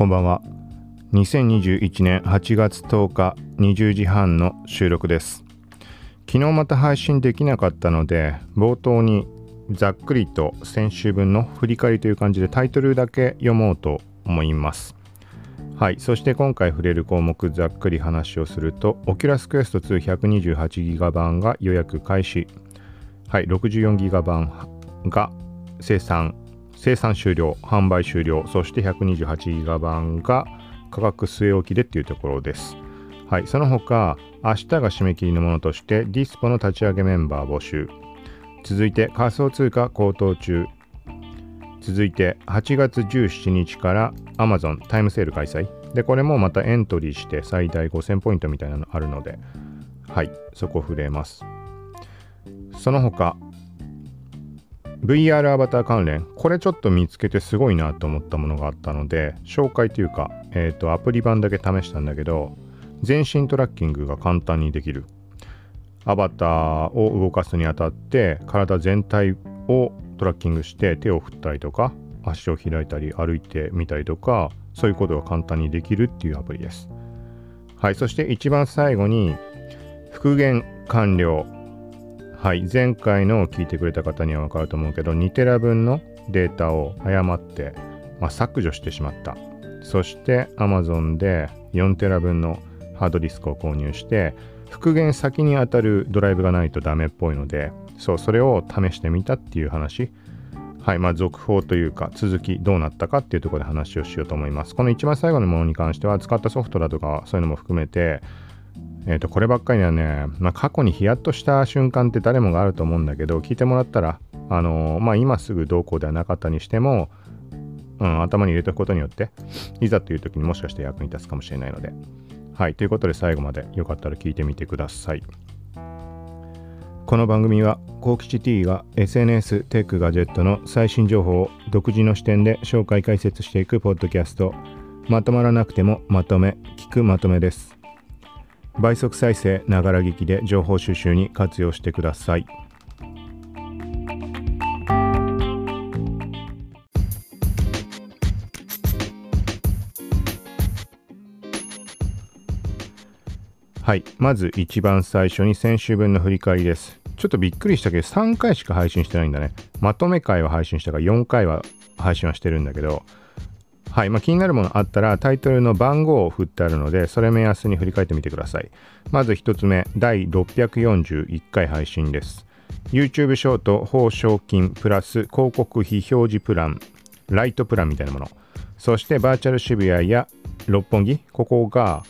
こんばんは。2021年8月10日20時半の収録です。昨日また配信できなかったので冒頭にざっくりと先週分の振り返りという感じでタイトルだけ読もうと思います。はいそして今回触れる項目ざっくり話をすると Oculus Quest 2 128GB 版が予約開始。はい 64GB 版が生産生産終了販売終了そして 128GB 版が価格据え置きでっていうところです。はいその他明日が締め切りのものとしてディスポの立ち上げメンバー募集。続いて仮想通貨高騰中。続いて8月17日から Amazon タイムセール開催。でこれもまたエントリーして最大5000ポイントみたいなのあるので。はいそこ触れます。その他 VR アバター関連。これちょっと見つけてすごいなと思ったものがあったので紹介というか、えっ、ー、とアプリ版だけ試したんだけど全身トラッキングが簡単にできる。アバターを動かすにあたって体全体をトラッキングして手を振ったりとか足を開いたり歩いてみたりとかそういうことが簡単にできるっていうアプリです。はいそして一番最後に復元完了。はい。前回のを聞いてくれた方には分かると思うけど2テラ分のデータを誤って、まあ、削除してしまった。そして Amazon で4テラ分のハードディスクを購入して復元先に当たるドライブがないとダメっぽいのでそうそれを試してみたっていう話。はい。まあ続報というか続きどうなったかっていうところで話をしようと思います。この一番最後のものに関しては使ったソフトだとかそういうのも含めてえっ、ー、とこればっかりはね、まあ、過去にヒヤッとした瞬間って誰もがあると思うんだけど聞いてもらったらあのー、まあ今すぐどうこうではなかったにしてもうん、頭に入れておくことによっていざという時にもしかして役に立つかもしれないので。はい、ということで最後までよかったら聞いてみてください。この番組は幸吉 T が SNS テックガジェットの最新情報を独自の視点で紹介解説していくポッドキャスト。まとまらなくてもまとめ聞くまとめです。倍速再生ながら聞きで情報収集に活用してください。はい。まず一番最初に先週分の振り返りです。ちょっとびっくりしたけど、3回しか配信してないんだね。まとめ回は配信したから4回は配信はしてるんだけど、はい。まあ、気になるものあったらタイトルの番号を振ってあるので、それ目安に振り返ってみてください。まず1つ目、第641回配信です。YouTube ショート報奨金プラス広告費表示プラン、ライトプランみたいなもの。そしてバーチャル渋谷や六本木、ここが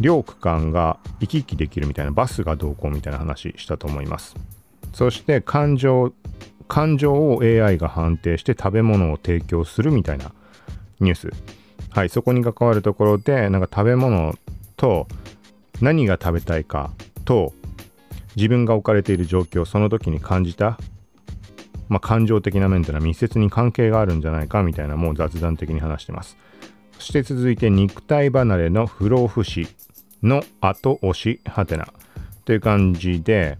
両区間が行き来できるみたいなバスがどうこうみたいな話したと思いますそして感情感情を AI が判定して食べ物を提供するみたいなニュース。はいそこに関わるところでなんか食べ物と何が食べたいかと自分が置かれている状況その時に感じたまあ、感情的な面というのは密接に関係があるんじゃないかみたいなもう雑談的に話してます。そして続いて肉体離れの不老不死の後押しはてなという感じで、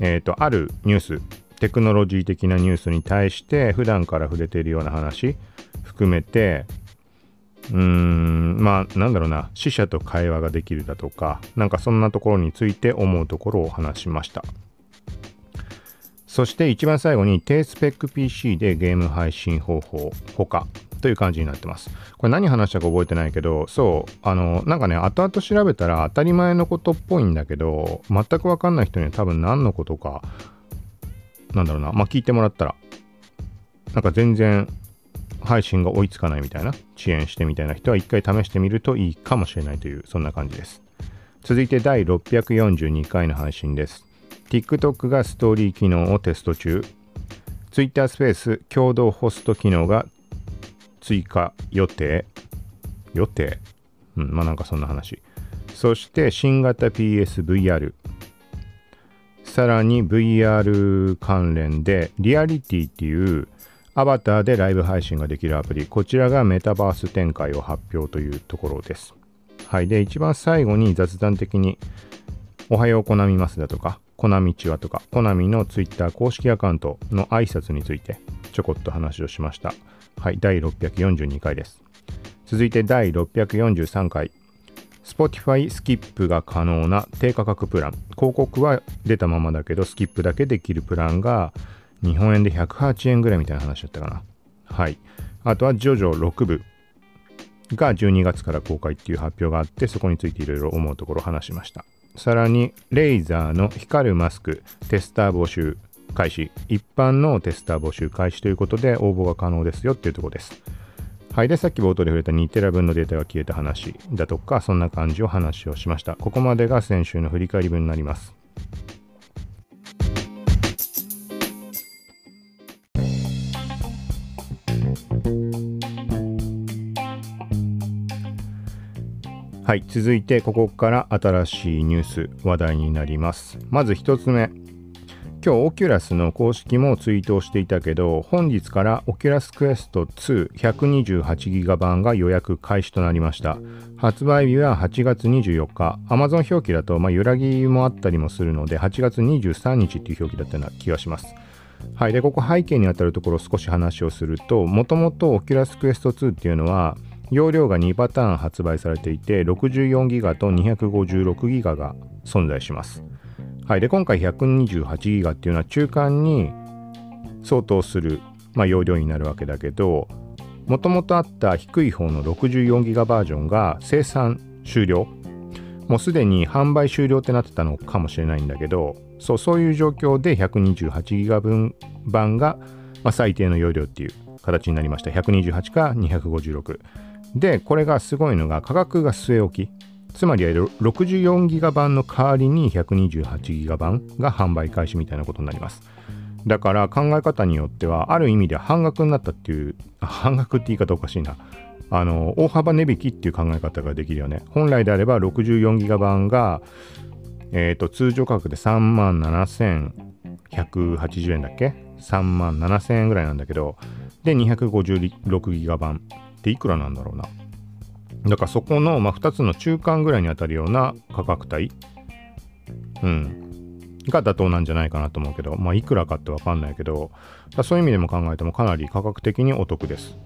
えっ、ー、と、あるニュース、テクノロジー的なニュースに対して普段から触れているような話。含めて、うーん、まあ、なんだろうな、死者と会話ができるだとか、なんかそんなところについて思うところを話しました。そして一番最後に低スペック PC でゲーム配信方法ほかという感じになってます。これ何話したか覚えてないけど、そう、あの、なんかね、後々調べたら当たり前のことっぽいんだけど、全くわかんない人には多分何のことか、なんだろうな、まあ聞いてもらったら、なんか全然配信が追いつかないみたいな、遅延してみたいな人は一回試してみるといいかもしれないという、そんな感じです。続いて第642回の配信です。TikTok がストーリー機能をテスト中。Twitter スペース共同ホスト機能が追加予定予定？うん、まあなんかそんな話。そして新型 PSVR。さらに VR 関連でリアリティっていうアバターでライブ配信ができるアプリ。こちらがメタバース展開を発表というところです。はい。で、一番最後に雑談的におはようこなみますだとか、コナミチワとか、コナミの Twitter 公式アカウントの挨拶についてちょこっと話をしました。はい、第642回です。続いて第643回 Spotify スキップが可能な低価格プラン広告は出たままだけどスキップだけできるプランが日本円で108円ぐらいみたいな話だったかなはいあとはジョジョ6部が12月から公開っていう発表があってそこについていろいろ思うところを話しましたさらにレイザーの光るマスクテスター募集開始一般のテスター募集開始ということで応募が可能ですよっていうところですはい。で、さっき冒頭で触れた2テラ分のデータが消えた話だとか、そんな感じを話をしました。ここまでが先週の振り返り分になります。はい、続いてここから新しいニュース話題になります。まず1つ目、今日オキュラスの公式もツイートをしていたけど本日からオキュラスクエスト2 128ギガ版が予約開始となりました。発売日は8月24日。Amazon 表記だと、まあ、揺らぎもあったりもするので8月23日っていう表記だったような気がします。はいでここ背景にあたるところ少し話をするともともとオキュラスクエスト2っていうのは容量が2パターン発売されていて64ギガと256ギガが存在します。はい、で今回128ギガっていうのは中間に相当する、まあ、容量になるわけだけどもともとあった低い方の64ギガバージョンが生産終了。もうすでに販売終了ってなってたのかもしれないんだけどそうそういう状況で128ギガ分版が、まあ、最低の容量っていう形になりました。128か256でこれがすごいのが価格が据え置き。つまり64ギガ版の代わりに128ギガ版が販売開始みたいなことになります。だから考え方によってはある意味で半額になったっていう半額って言い方おかしいな。あの大幅値引きっていう考え方ができるよね。本来であれば64ギガ版がえ、ー、と通常価格で3万7180円だっけ？3万7000円ぐらいなんだけど。で256ギガ版っていくらなんだろうなだからそこの、まあ、2つの中間ぐらいにあたるような価格帯、うん、が妥当なんじゃないかなと思うけど、まあ、いくらかってわかんないけど、そういう意味でも考えてもかなり価格的にお得です。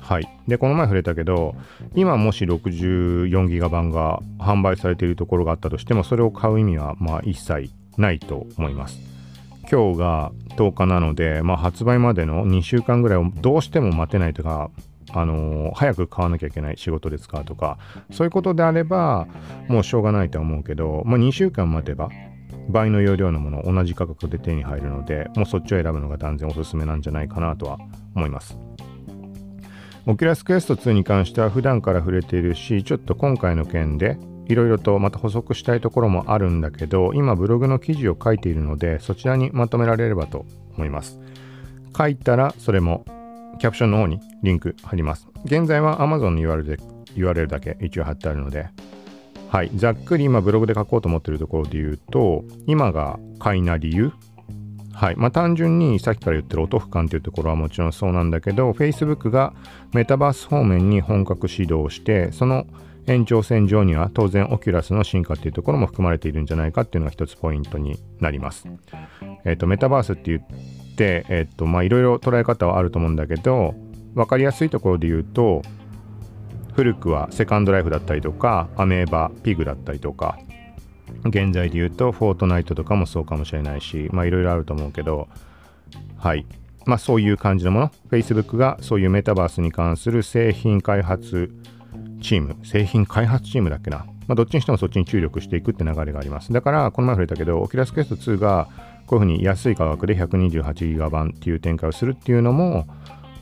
はい。で、この前触れたけど、今もし64ギガ版が販売されているところがあったとしても、それを買う意味は、まあ、一切ないと思います。今日が10日なので、まあ、発売までの2週間ぐらいをどうしても待てないとか、あのー、早く買わなきゃいけない仕事で使うとかそういうことであればもうしょうがないとは思うけど、まあ、2週間待てば倍の容量のもの同じ価格で手に入るのでもうそっちを選ぶのが断然おすすめなんじゃないかなとは思います。オキュラスクエスト2に関しては普段から触れているしちょっと今回の件でいろいろとまた補足したいところもあるんだけど今ブログの記事を書いているのでそちらにまとめられればと思います。書いたらそれもキャプションの方にリンク貼ります。現在は Amazon の URL, で URL だけ一応貼ってあるので、はい、ざっくり今ブログで書こうと思ってるところで言うと、今が買いな理由はい。まあ単純にさっきから言ってるお得感というところはもちろんそうなんだけど、Facebook がメタバース方面に本格始動して、その延長線上には当然オキュラスの進化っていうところも含まれているんじゃないかっていうのが一つポイントになります。えっ、ー、と、メタバースって言っ、えっと、まあいろいろ捉え方はあると思うんだけど、分かりやすいところで言うと、古くはセカンドライフだったりとか、アメーバ、ピグだったりとか、現在で言うと、フォートナイトとかもそうかもしれないし、まあいろいろあると思うけど、はい。まあそういう感じのもの、Facebook がそういうメタバースに関する製品開発チーム、製品開発チームだっけな？まあどっちにしてもそっちに注力していくって流れがあります。だから、この前触れたけど、オキラスクエスト2がこういうふうに安い価格で128ギガ版っていう展開をするっていうのも、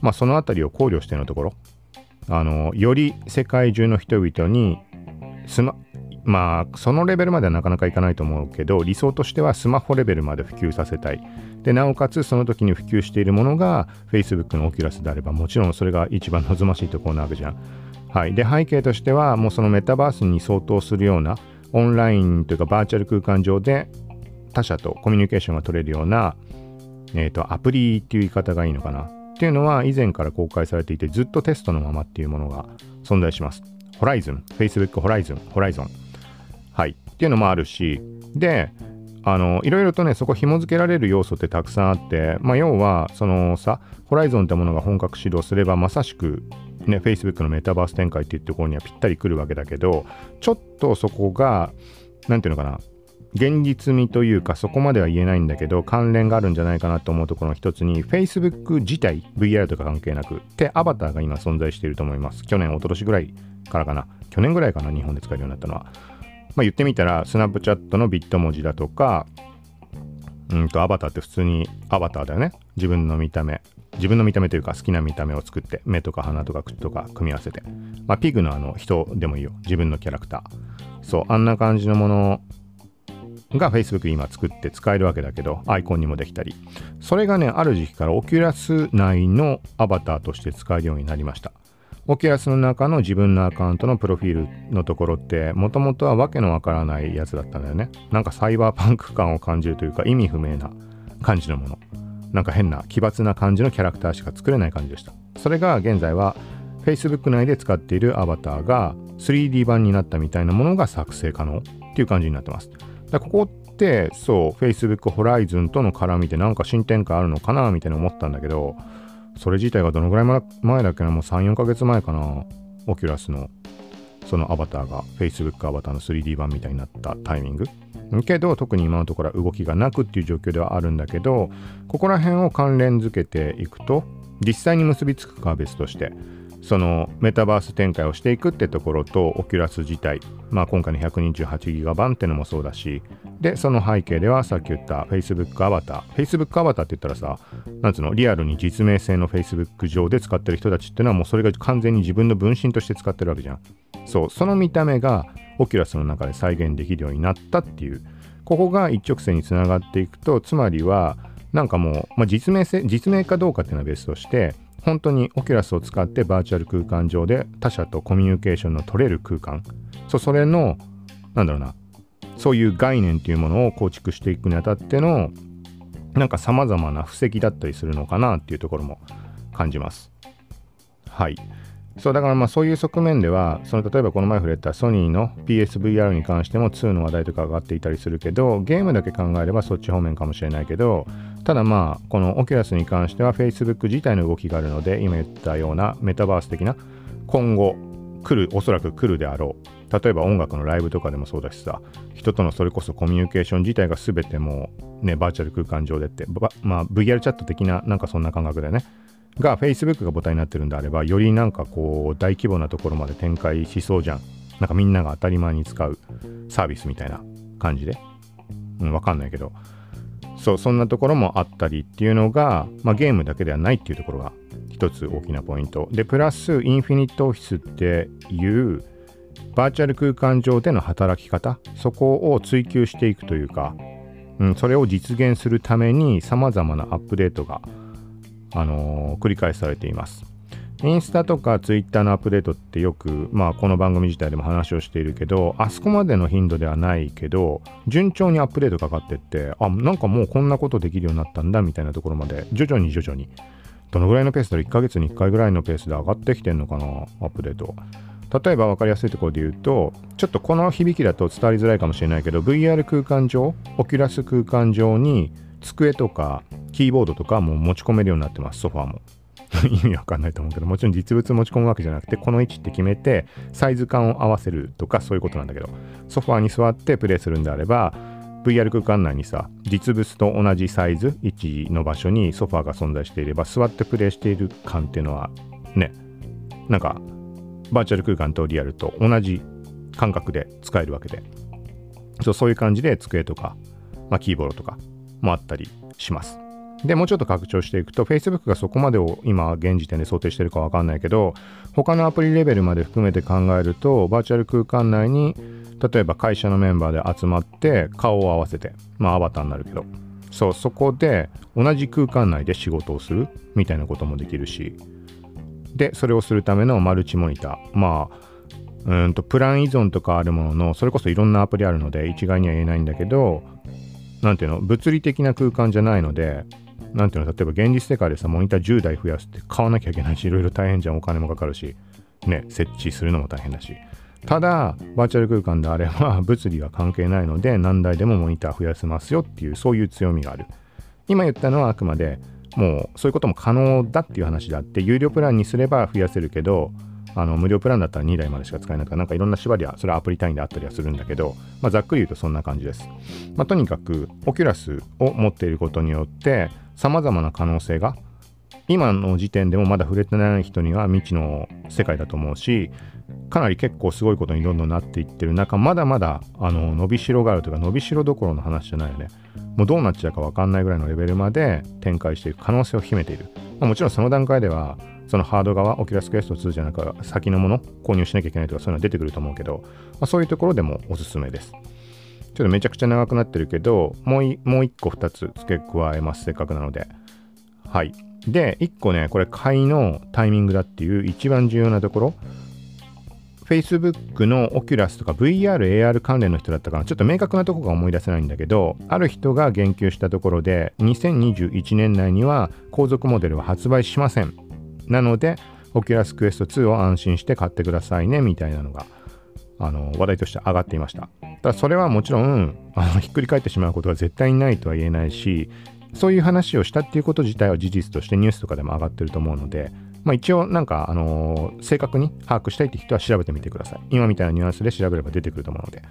まあ、そのあたりを考慮してのところあのより世界中の人々にスマまあそのレベルまではなかなかいかないと思うけど理想としてはスマホレベルまで普及させたいでなおかつその時に普及しているものが Facebook のオキュラスであればもちろんそれが一番望ましいところなわけじゃんはいで背景としてはもうそのメタバースに相当するようなオンラインというかバーチャル空間上で他者とコミュニケーションが取れるような、え、ー、と、アプリっていう言い方がいいのかな。っていうのは以前から公開されていてずっとテストのままっていうものが存在します。Horizon、Facebook Horizon、Horizon。はい。っていうのもあるし、で、あのいろいろとねそこ紐付けられる要素ってたくさんあってまあ要はそのさホライゾンってものが本格始動すればまさしくね Facebook のメタバース展開っていうところにはぴったりくるわけだけどちょっとそこが何ていうのかな現実味というかそこまでは言えないんだけど関連があるんじゃないかなと思うところの一つに Facebook 自体 VR とか関係なくってアバターが今存在していると思います。去年一昨年ぐらいからかな。去年ぐらいかな日本で使えるようになったのは。まあ言ってみたらスナップチャットのビット文字だとかうんとアバターって普通にアバターだよね。自分の見た目。自分の見た目というか好きな見た目を作って目とか鼻とか口とか組み合わせて。まあピグのあの人でもいいよ。自分のキャラクター。そうあんな感じのものが Facebook 今作って使えるわけだけど、アイコンにもできたり。それがね、ある時期から Oculus 内のアバターとして使えるようになりました。Oculus の中の自分のアカウントのプロフィールのところって、もともとはわけのわからないやつだったんだよね。なんかサイバーパンク感を感じるというか、意味不明な感じのもの。なんか変な奇抜な感じのキャラクターしか作れない感じでした。それが現在は Facebook 内で使っているアバターが 3D 版になったみたいなものが作成可能っていう感じになってます。だここってそう Facebook Horizon との絡みでなんか進展があるのかなみたいに思ったんだけどそれ自体がどのぐらい前だっけなもう34ヶ月前かな。オキュラスのそのアバターが Facebook アバターの 3D 版みたいになったタイミング。けど特に今のところは動きがなくっていう状況ではあるんだけどここら辺を関連づけていくと実際に結びつくかは別としてそのメタバース展開をしていくってところとオキュラス自体、まあ、今回の128ギガ版ってのもそうだしでその背景ではさっき言った Facebook アバター Facebook アバターって言ったらさなんつうのリアルに実名性の Facebook 上で使ってる人たちっていうのはもうそれが完全に自分の分身として使ってるわけじゃん。そうその見た目がオキュラスの中で再現できるようになったっていう。ここが一直線につながっていくとつまりはなんかもう、まあ、実名性実名かどうかっていうのは別として本当にオキュラスを使ってバーチャル空間上で他者とコミュニケーションの取れる空間そそれのなんだろうなそういう概念というものを構築していくにあたってのなんか様々な布石だったりするのかなっていうところも感じます。はい。そうだからまあそういう側面ではその例えばこの前触れたソニーの PSVR に関しても2の話題とか上がっていたりするけどゲームだけ考えればそっち方面かもしれないけどただまあこのオキュラスに関しては Facebook 自体の動きがあるので今言ったようなメタバース的な今後来るおそらく来るであろう。例えば音楽のライブとかでもそうだしさ人とのそれこそコミュニケーション自体が全てもうねバーチャル空間上でってまあ VR チャット的ななんかそんな感覚だよね。が Facebook が母体になってるんであればよりなんかこう大規模なところまで展開しそうじゃん。なんかみんなが当たり前に使うサービスみたいな感じで。うんわかんないけど。そうそんなところもあったりっていうのが、まあ、ゲームだけではないっていうところが一つ大きなポイント。でプラスインフィニットオフィスっていうバーチャル空間上での働き方そこを追求していくというか、うん、それを実現するために様々なアップデートがあの、繰り返されています。インスタとかツイッターのアップデートってよく、まあ、この番組自体でも話をしているけど、あそこまでの頻度ではないけど、順調にアップデートかかってって、あ、なんかもうこんなことできるようになったんだみたいなところまで、徐々に徐々に、どのぐらいのペースだろう ?1 ヶ月に1回ぐらいのペースで上がってきてんのかな？アップデート。例えば分かりやすいところで言うと、ちょっとこの響きだと伝わりづらいかもしれないけど、VR 空間上、オキュラス空間上に、机とかキーボードとかも持ち込めるようになってます、ソファーも。意味わかんないと思うけど、もちろん実物持ち込むわけじゃなくて、この位置って決めて、サイズ感を合わせるとか、そういうことなんだけど、ソファーに座ってプレイするんであれば、VR 空間内にさ、実物と同じサイズ、位置の場所にソファーが存在していれば、座ってプレイしている感っていうのは、ね、なんか、バーチャル空間とリアルと同じ感覚で使えるわけで、そうそういう感じで机とか、まあ、キーボードとかもあったりします。で、もうちょっと拡張していくと、Facebook がそこまでを今、現時点で想定してるかわかんないけど、他のアプリレベルまで含めて考えると、バーチャル空間内に、例えば会社のメンバーで集まって顔を合わせて、まあアバターになるけど、そう、そこで同じ空間内で仕事をするみたいなこともできるし、で、それをするためのマルチモニター。まあ、うんと、プラン依存とかあるものの、それこそいろんなアプリあるので、一概には言えないんだけど、なんていうの、物理的な空間じゃないので、なんていうの、例えば現実世界でさ、モニター10台増やすって買わなきゃいけないし、いろいろ大変じゃん、お金もかかるし、ね、設置するのも大変だし。ただバーチャル空間であれば 物理は関係ないので何台でもモニター増やせますよっていうそういう強みがある。今言ったのはあくまでもうそういうことも可能だっていう話であって有料プランにすれば増やせるけどあの無料プランだったら2台までしか使えないとかなんかいろんな縛りはそれはアプリ単位であったりはするんだけど、まあ、ざっくり言うとそんな感じです、まあ、とにかくオキュラスを持っていることによってさまざまな可能性が今の時点でもまだ触れてない人には未知の世界だと思うしかなり結構すごいことにどんどんなっていってる中まだまだあの伸びしろがあるというか伸びしろどころの話じゃないよね。もうどうなっちゃうか分かんないぐらいのレベルまで展開していく可能性を秘めている、まあ、もちろんその段階ではそのハード側オキュラスクエスト2じゃなく先のもの購入しなきゃいけないとかそういうのは出てくると思うけど、まあ、そういうところでもおすすめです。ちょっとめちゃくちゃ長くなってるけどもうもう1個2つ付け加えますせっかくなので。はい。で1個ねこれ買いのタイミングだっていう一番重要なところ。Facebook の Oculus とか VR、AR 関連の人だったかな。ちょっと明確なとこが思い出せないんだけどある人が言及したところで2021年内には後続モデルは発売しません。なので Oculus Quest 2を安心して買ってくださいねみたいなのがあの話題として上がっていましたただそれはもちろんあのひっくり返ってしまうことが絶対にないとは言えないしそういう話をしたっていうこと自体は事実としてニュースとかでも上がってると思うのでまあ、一応なんか、あのー、正確に把握したいって人は調べてみてください。今みたいなニュアンスで調べれば出てくると思うので。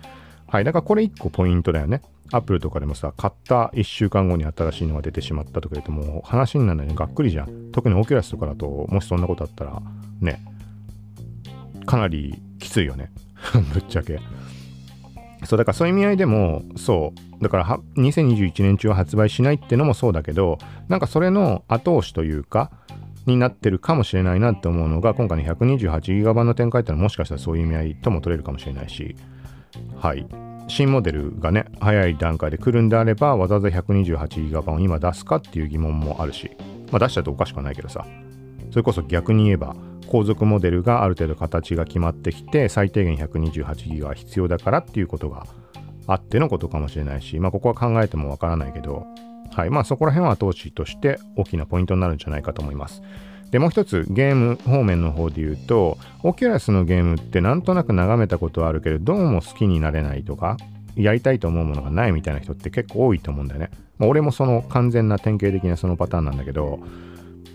はい。だからこれ1個ポイントだよね。アップルとかでもさ、買った1週間後に新しいのが出てしまったとか言うともう話にならないのがっくりじゃん。特にオキュラスとかだと、もしそんなことあったら、ね、かなりきついよね。ぶっちゃけ。そう、だからそういう意味合いでも、そう、だから2021年中は発売しないってのもそうだけど、なんかそれの後押しというか、になってるかもしれないなって思うのが今回の 128GB 版の展開ってのはもしかしたらそういう意味合いとも取れるかもしれないしはい新モデルがね早い段階で来るんであればわざわざ 128GB を今出すかっていう疑問もあるしまあ出しちゃうとおかしくはないけどさそれこそ逆に言えば後続モデルがある程度形が決まってきて最低限 128GB が必要だからっていうことがあってのことかもしれないしまあここは考えてもわからないけどはい。まあそこら辺は投資として大きなポイントになるんじゃないかと思います。で、もう一つゲーム方面の方で言うと、オキュラスのゲームってなんとなく眺めたことはあるけど、どうも好きになれないとか、やりたいと思うものがないみたいな人って結構多いと思うんだよね。まあ、俺もその完全な典型的なそのパターンなんだけど、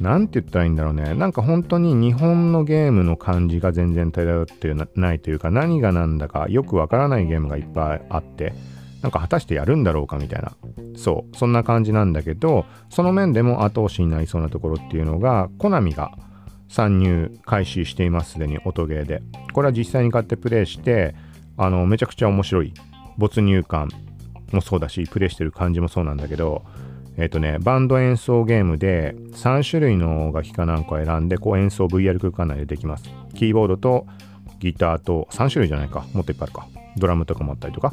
なんて言ったらいいんだろうね。なんか本当に日本のゲームの感じが全然漂ってないというか、何が何だかよくわからないゲームがいっぱいあって、なんか果たしてやるんだろうかみたいな。そう、そんな感じなんだけど、その面でも後押しになりそうなところっていうのが、コナミが参入開始しています、すでに音ゲーで。これは実際に買ってプレイして、あの、めちゃくちゃ面白い没入感もそうだし、プレイしてる感じもそうなんだけど、えっ、とね、バンド演奏ゲームで3種類の楽器かなんかを選んで、こう演奏 VR 空間内でできます。キーボードとギターと3種類じゃないか。もっといっぱいあるか。ドラムとかもあったりとか。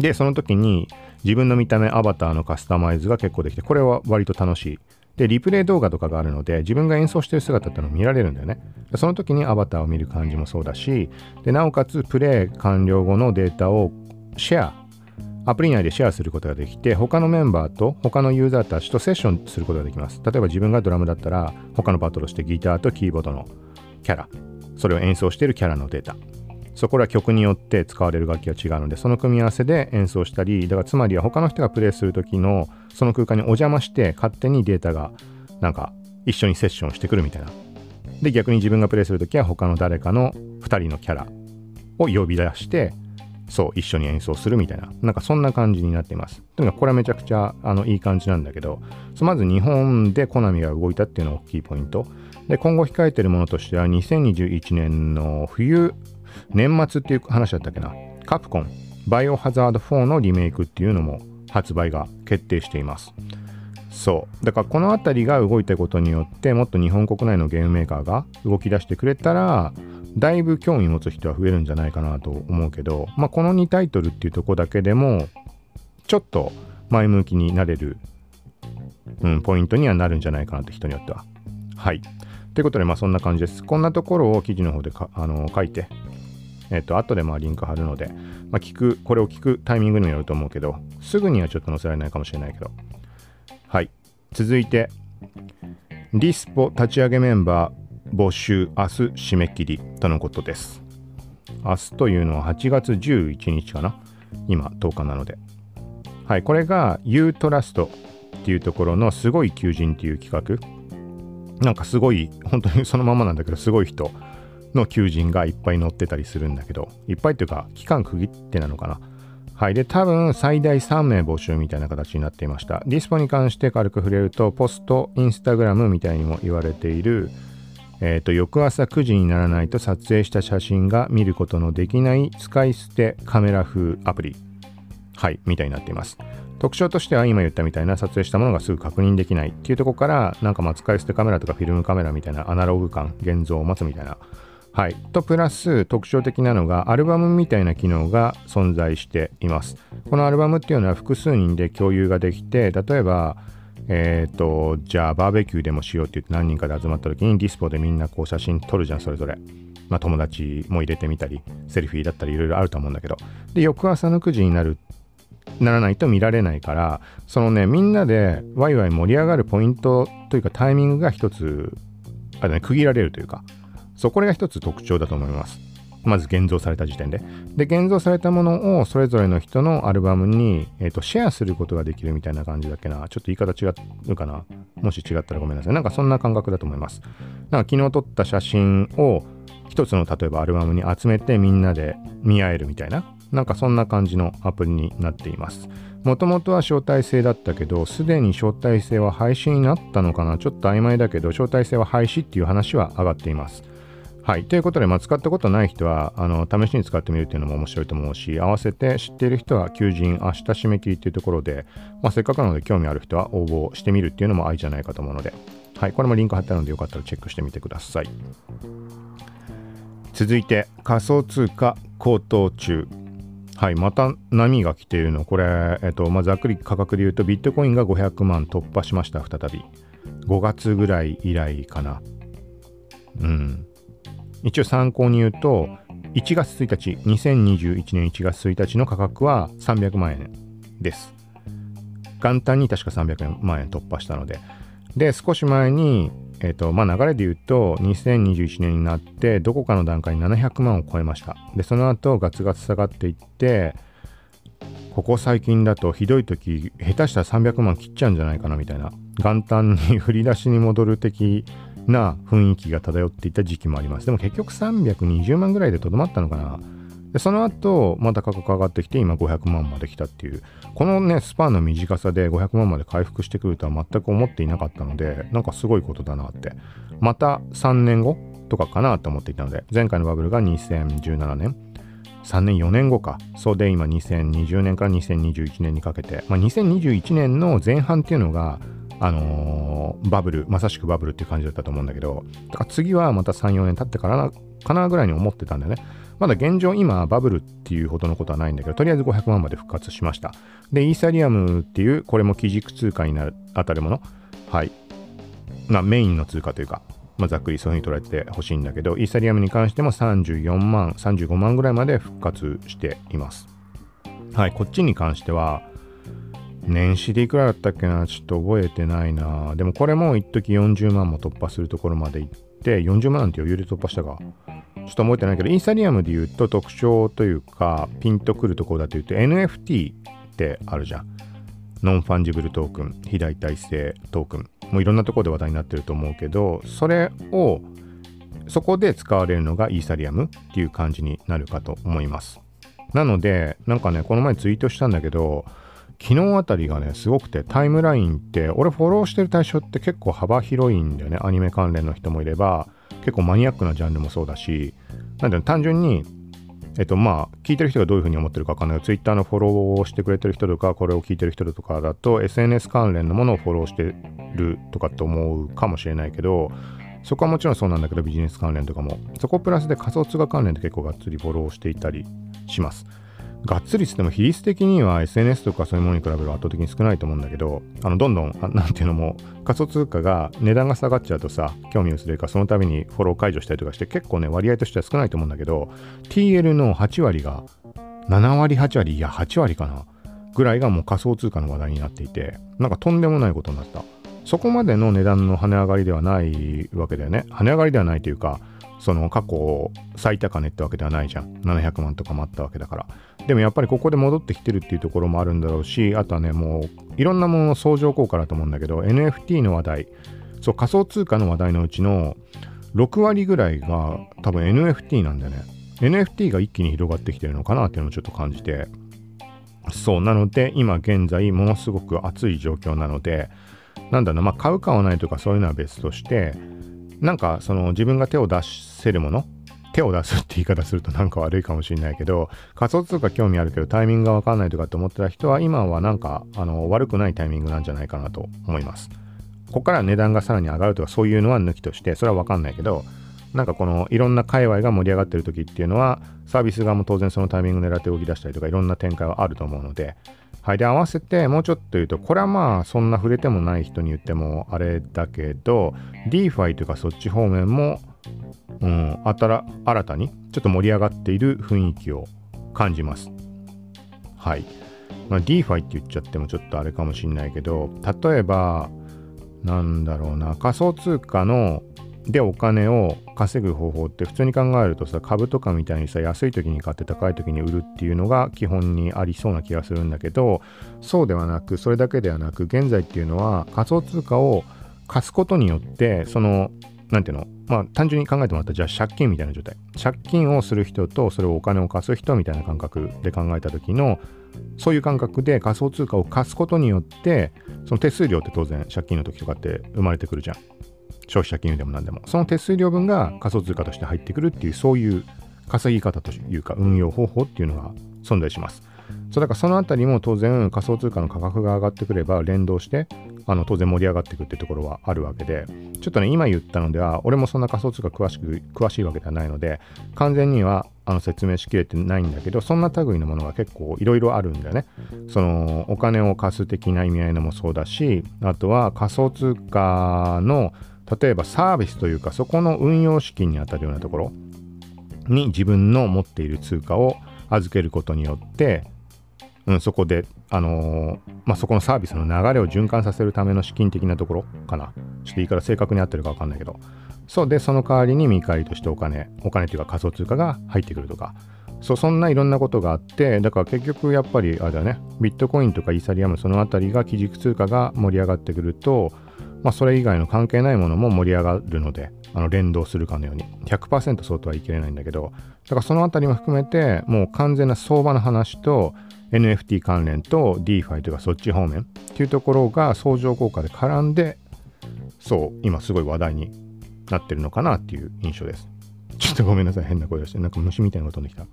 で、その時に自分の見た目、アバターのカスタマイズが結構できて、これは割と楽しい。で、リプレイ動画とかがあるので、自分が演奏してる姿ってのを見られるんだよね。その時にアバターを見る感じもそうだし、で、なおかつプレイ完了後のデータをシェア、アプリ内でシェアすることができて、他のメンバーと他のユーザーたちとセッションすることができます。例えば自分がドラムだったら、他のバトルしてギターとキーボードのキャラ、それを演奏してるキャラのデータ、そこら曲によって使われる楽器が違うのでその組み合わせで演奏したりだからつまりは他の人がプレイする時のその空間にお邪魔して勝手にデータがなんか一緒にセッションしてくるみたいな。で逆に自分がプレイする時は他の誰かの2人のキャラを呼び出してそう一緒に演奏するみたいな。なんかそんな感じになっています。とにかこれはめちゃくちゃあのいい感じなんだけどまず日本でコナミが動いたっていうのが大きいポイント。で今後控えてるものとしては2021年の冬年末っていう話だったっけな。カプコン、バイオハザード4のリメイクっていうのも発売が決定しています。そう。だからこの辺りが動いたことによって、もっと日本国内のゲームメーカーが動き出してくれたら、だいぶ興味持つ人は増えるんじゃないかなと思うけど、まあ、この2タイトルっていうとこだけでも、ちょっと前向きになれる、うん、ポイントにはなるんじゃないかなって人によっては。はい。ということで、まあそんな感じです。こんなところを記事の方であの書いて、えっ、と、後でまあリンク貼るので、まあ、聞く、これを聞くタイミングにもよると思うけど、すぐにはちょっと載せられないかもしれないけど。はい。続いて、ディスポ立ち上げメンバー募集明日締め切りとのことです。明日というのは8月11日かな？今10日なのではいこれが U トラストっていうところのすごい求人っていう企画なんかすごい本当にそのままなんだけどすごい人の求人がいっぱい載ってたりするんだけどいっぱいっていうか期間区切ってなのかなはい。で、多分最大3名募集みたいな形になっていました。ディスポに関して軽く触れると、ポスト、インスタグラムみたいにも言われている、えっ、ー、と、翌朝9時にならないと撮影した写真が見ることのできない使い捨てカメラ風アプリ。はい。みたいになっています。特徴としては今言ったみたいな撮影したものがすぐ確認できないっていうところからなんかまあ使い捨てカメラとかフィルムカメラみたいなアナログ感現像を待つみたいなはい。と、プラス特徴的なのが、アルバムみたいな機能が存在しています。このアルバムっていうのは複数人で共有ができて、例えば、えっ、ー、と、じゃあバーベキューでもしようって言って何人かで集まった時にディスポでみんなこう写真撮るじゃん、それぞれ。まあ友達も入れてみたり、セルフィーだったりいろいろあると思うんだけど。で、翌朝の9時になる、ならないと見られないから、そのね、みんなでワイワイ盛り上がるポイントというかタイミングが一つ、あれね、区切られるというか、そう、これが一つ特徴だと思います。まず現像された時点で。で、現像されたものをそれぞれの人のアルバムに、えーと、シェアすることができるみたいな感じだっけな。ちょっと言い方違うかな。もし違ったらごめんなさい。なんかそんな感覚だと思います。なんか昨日撮った写真を一つの例えばアルバムに集めてみんなで見合えるみたいな。なんかそんな感じのアプリになっています。もともとは招待制だったけど、すでに招待制は廃止になったのかなちょっと曖昧だけど、招待制は廃止っていう話は上がっています。はい。ということで、まあ、使ったことない人は、あの、試しに使ってみるっていうのも面白いと思うし、合わせて知っている人は求人、明日締め切りっていうところで、まあ、せっかくなので興味ある人は応募してみるっていうのもありじゃないかと思うので、はい。これもリンク貼ってあるので、よかったらチェックしてみてください。続いて、仮想通貨高騰中。はい、また波が来ているの。これ、えっと、まあ、ざっくり価格で言うと、ビットコインが500万突破しました、再び。5月ぐらい以来かな。うん。一応参考に言うと、1月1日、2021年1月1日の価格は300万円です。元旦に確か300万円突破したので。で、少し前に、えっ、ー、と、まあ、流れで言うと、2021年になって、どこかの段階に700万を超えました。で、その後、ガツガツ下がっていって、ここ最近だとひどい時、下手したら300万切っちゃうんじゃないかなみたいな。元旦に振り出しに戻る的な雰囲気が漂っていた時期もあります。でも結局320万ぐらいでとどまったのかな。でその後、また価格上がってきて、今500万まで来たっていう、このね、スパンの短さで500万まで回復してくるとは全く思っていなかったので、なんかすごいことだなって。また3年後とかかなと思っていたので、前回のバブルが2017年。3年4年後か。そうで今2020年から2021年にかけて、まあ、2021年の前半っていうのがあのー、バブル、まさしくバブルっていう感じだったと思うんだけど、だから次はまた3、4年経ってからな、かなぐらいに思ってたんだよね。まだ現状今バブルっていうほどのことはないんだけど、とりあえず500万まで復活しました。で、イーサリアムっていう、これも基軸通貨になる、当たるもの。はい。まあメインの通貨というか、まあざっくりそういうふうに捉えてほしいんだけど、イーサリアムに関しても34万、35万ぐらいまで復活しています。はい、こっちに関しては、年始でいくらだったっけなちょっと覚えてないな。でもこれも一時40万も突破するところまで行って40万なんて余裕で突破したかちょっと覚えてないけどイーサリアムで言うと特徴というかピンとくるところだというと NFT ってあるじゃん。ノンファンジブルトークン非代替性トークン。もういろんなところで話題になってると思うけどそれをそこで使われるのがイーサリアムっていう感じになるかと思います。なのでなんかねこの前ツイートしたんだけど昨日あたりがね、すごくて、タイムラインって、俺フォローしてる対象って結構幅広いんだよね。アニメ関連の人もいれば、結構マニアックなジャンルもそうだし、なんで単純に、えっとまあ、聞いてる人がどういうふうに思ってるかわかんないけど、Twitter のフォローをしてくれてる人とか、これを聞いてる人とかだと、SNS 関連のものをフォローしてるとかって思うかもしれないけど、そこはもちろんそうなんだけど、ビジネス関連とかも。そこプラスで仮想通貨関連って結構がっつりフォローしていたりします。がっつりしても比率的には SNS とかそういうものに比べると圧倒的に少ないと思うんだけど、あの、どんどん、なんていうのも、仮想通貨が値段が下がっちゃうとさ、興味薄れるか、その度にフォロー解除したりとかして、結構ね、割合としては少ないと思うんだけど、TL の8割が、7割、8割、いや、8割かな、ぐらいがもう仮想通貨の話題になっていて、なんかとんでもないことになった。そこまでの値段の跳ね上がりではないわけだよね。跳ね上がりではないというか、その過去最高値ってわけではないじゃん700万とかもあったわけだからでもやっぱりここで戻ってきてるっていうところもあるんだろうしあとはねもういろんなものの相乗効果だと思うんだけど NFT の話題。そう仮想通貨の話題のうちの6割ぐらいが多分 NFT なんだよね。NFT が一気に広がってきてるのかなっていうのをちょっと感じて。そうなので今現在ものすごく熱い状況なのでなんだろうまあ買う買わないとかそういうのは別としてなんかその自分が手を出せるもの手を出すって言い方するとなんか悪いかもしれないけど仮想通貨興味あるけどタイミングがわかんないとかって思ってた人は今はなんかあの悪くないタイミングなんじゃないかなと思います。ここから値段がさらに上がるとかそういうのは抜きとしてそれはわかんないけどなんかこのいろんな界隈が盛り上がってる時っていうのはサービス側も当然そのタイミング狙って動き出したりとかいろんな展開はあると思うのではい。で、合わせてもうちょっと言うと、これはまあそんな触れてもない人に言ってもあれだけど、DeFi というかそっち方面も、うん、新新たにちょっと盛り上がっている雰囲気を感じます。はい。まあ、DeFi って言っちゃってもちょっとあれかもしんないけど、例えば、なんだろうな、仮想通貨のでお金を稼ぐ方法って普通に考えるとさ株とかみたいにさ安い時に買って高い時に売るっていうのが基本にありそうな気がするんだけどそうではなくそれだけではなく現在っていうのは仮想通貨を貸すことによってその何ていうのまあ単純に考えてもらったらじゃあ借金みたいな状態。借金をする人とそれをお金を貸す人みたいな感覚で考えた時のそういう感覚で仮想通貨を貸すことによってその手数料って当然借金の時とかって生まれてくるじゃん。消費者金融でも何でも。その手数料分が仮想通貨として入ってくるっていうそういう稼ぎ方というか運用方法っていうのが存在します。そうだからそのあたりも当然仮想通貨の価格が上がってくれば連動してあの当然盛り上がっていくってところはあるわけでちょっとね今言ったのでは俺もそんな仮想通貨詳しく詳しいわけではないので完全にはあの説明しきれてないんだけどそんな類のものが結構いろいろあるんだよね。そのお金を貸す的な意味合いのもそうだしあとは仮想通貨の例えばサービスというかそこの運用資金にあたるようなところに自分の持っている通貨を預けることによって、うん、そこで、あのー、まあ、そこのサービスの流れを循環させるための資金的なところかな。ちょっと言い方正確に合ってるかわかんないけど。そうで、その代わりに見返りとしてお金、お金というか仮想通貨が入ってくるとか。そう、そんないろんなことがあって、だから結局やっぱりあれだね、ビットコインとかイーサリアムそのあたりが基軸通貨が盛り上がってくると、まあ、それ以外の関係ないものも盛り上がるので、あの連動するかのように、100%そうとは言い切れないんだけど、だからそのあたりも含めて、もう完全な相場の話と、NFT 関連と DeFi というかそっち方面っていうところが相乗効果で絡んで、そう、今すごい話題になってるのかなっていう印象です。ちょっとごめんなさい、変な声出して、なんか虫みたいなのが飛んできた。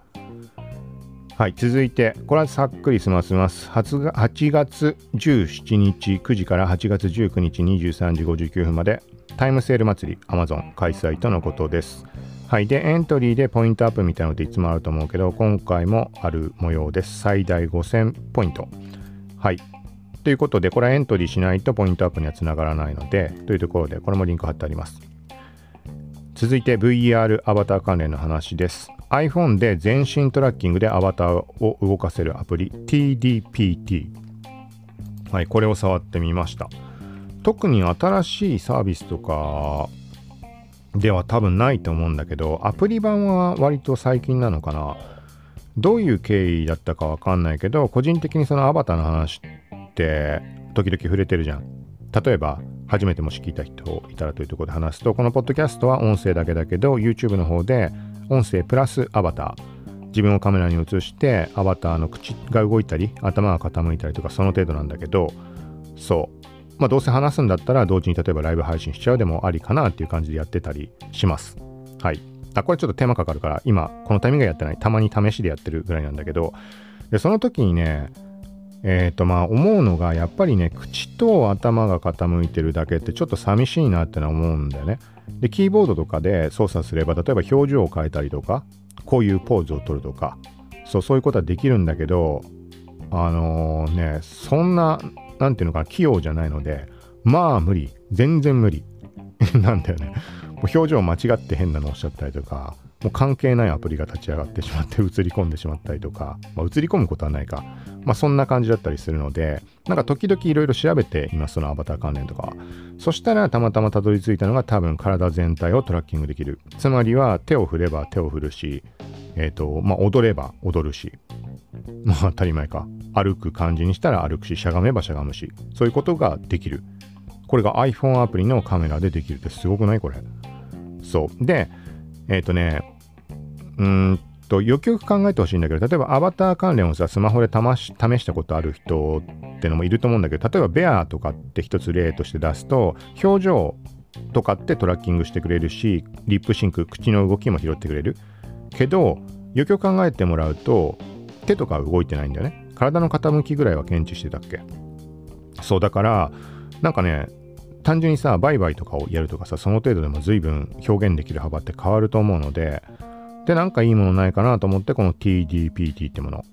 はい、続いて、これはさっくり済ませます。8月17日9時から8月19日23時59分まで、タイムセール祭り Amazon 開催とのことです。はい、で、エントリーでポイントアップみたいなのっていつもあると思うけど、今回もある模様です。最大5000ポイント。はい。ということで、これはエントリーしないとポイントアップにはつながらないので、というところで、これもリンク貼ってあります。続いて VR アバター関連の話です。iPhone で全身トラッキングでアバターを動かせるアプリ TDPT。はい、これを触ってみました。特に新しいサービスとかでは多分ないと思うんだけど、アプリ版は割と最近なのかな？どういう経緯だったかわかんないけど、個人的にそのアバターの話って時々触れてるじゃん。例えば、初めてもし聞いた人いたらというところで話すと、このポッドキャストは音声だけだけど、YouTube の方で音声プラスアバター。自分をカメラに映してアバターの口が動いたり頭が傾いたりとかその程度なんだけどそうまあどうせ話すんだったら同時に例えばライブ配信しちゃうでもありかなっていう感じでやってたりします。はい。あこれちょっと手間かかるから今このタイミングやってない。たまに試しでやってるぐらいなんだけど。でその時にねえっ、ー、とまあ思うのがやっぱりね口と頭が傾いてるだけってちょっと寂しいなってのは思うんだよね。でキーボードとかで操作すれば例えば表情を変えたりとかこういうポーズを取るとかそうそういうことはできるんだけどあのー、ねそんな何ていうのか器用じゃないのでまあ無理全然無理 なんだよねもう表情間違って変なのおっしゃったりとかもう関係ないアプリが立ち上がってしまって映り込んでしまったりとか、まあ、映り込むことはないか。まあそんな感じだったりするので、なんか時々いろいろ調べています、そのアバター関連とかそしたらたまたまたどり着いたのが多分体全体をトラッキングできる。つまりは手を振れば手を振るし、えっ、ー、と、まあ踊れば踊るし、まあ当たり前か。歩く感じにしたら歩くし、しゃがめばしゃがむし、そういうことができる。これが iPhone アプリのカメラでできるってすごくない？これ。そう。で、えっ、ー、とね、うんと、よくよく考えてほしいんだけど、例えばアバター関連をさ、スマホで試し試したことある人ってのもいると思うんだけど、例えばベアとかって一つ例として出すと、表情とかってトラッキングしてくれるし、リップシンク、口の動きも拾ってくれる。けど、よくよく考えてもらうと、手とか動いてないんだよね。体の傾きぐらいは検知してたっけ？そう、だから、なんかね、単純にさ、バイバイとかをやるとかさ、その程度でも随分表現できる幅って変わると思うので、で、なんかいいものないかなと思って、この TDPT ってもの。